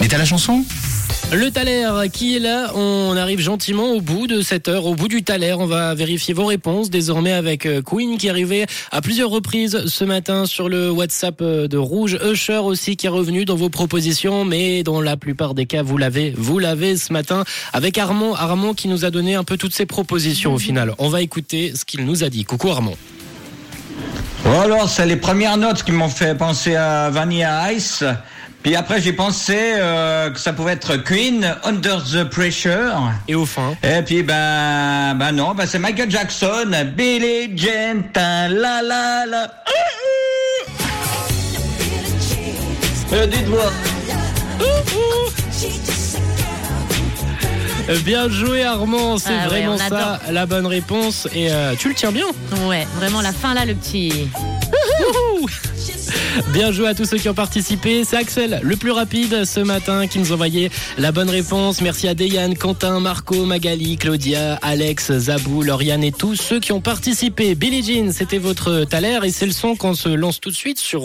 Mais t'as la chanson? Le Thaler qui est là, on arrive gentiment au bout de cette heure, au bout du Thaler. On va vérifier vos réponses désormais avec euh, Queen qui est arrivé à plusieurs reprises ce matin sur le WhatsApp euh, de Rouge. Usher aussi qui est revenu dans vos propositions, mais dans la plupart des cas, vous l'avez, vous l'avez ce matin avec Armand. Armand qui nous a donné un peu toutes ses propositions au final. On va écouter ce qu'il nous a dit. Coucou Armand. Bon alors, c'est les premières notes qui m'ont fait penser à Vanilla Ice. Puis après, j'ai pensé euh, que ça pouvait être Queen, Under the Pressure. Et au fin. Et puis, ben, ben non, ben c'est Michael Jackson, Billy Jean, ta la la la. Euh, Dites-moi. Euh, Bien joué Armand, c'est Ah vraiment ça la bonne réponse. Et euh, tu le tiens bien. Ouais, vraiment la fin là, le petit. Bien joué à tous ceux qui ont participé. C'est Axel, le plus rapide ce matin, qui nous envoyait la bonne réponse. Merci à Deyane, Quentin, Marco, Magali, Claudia, Alex, Zabou, Lauriane et tous ceux qui ont participé. Billie Jean, c'était votre Thaler et c'est le son qu'on se lance tout de suite sur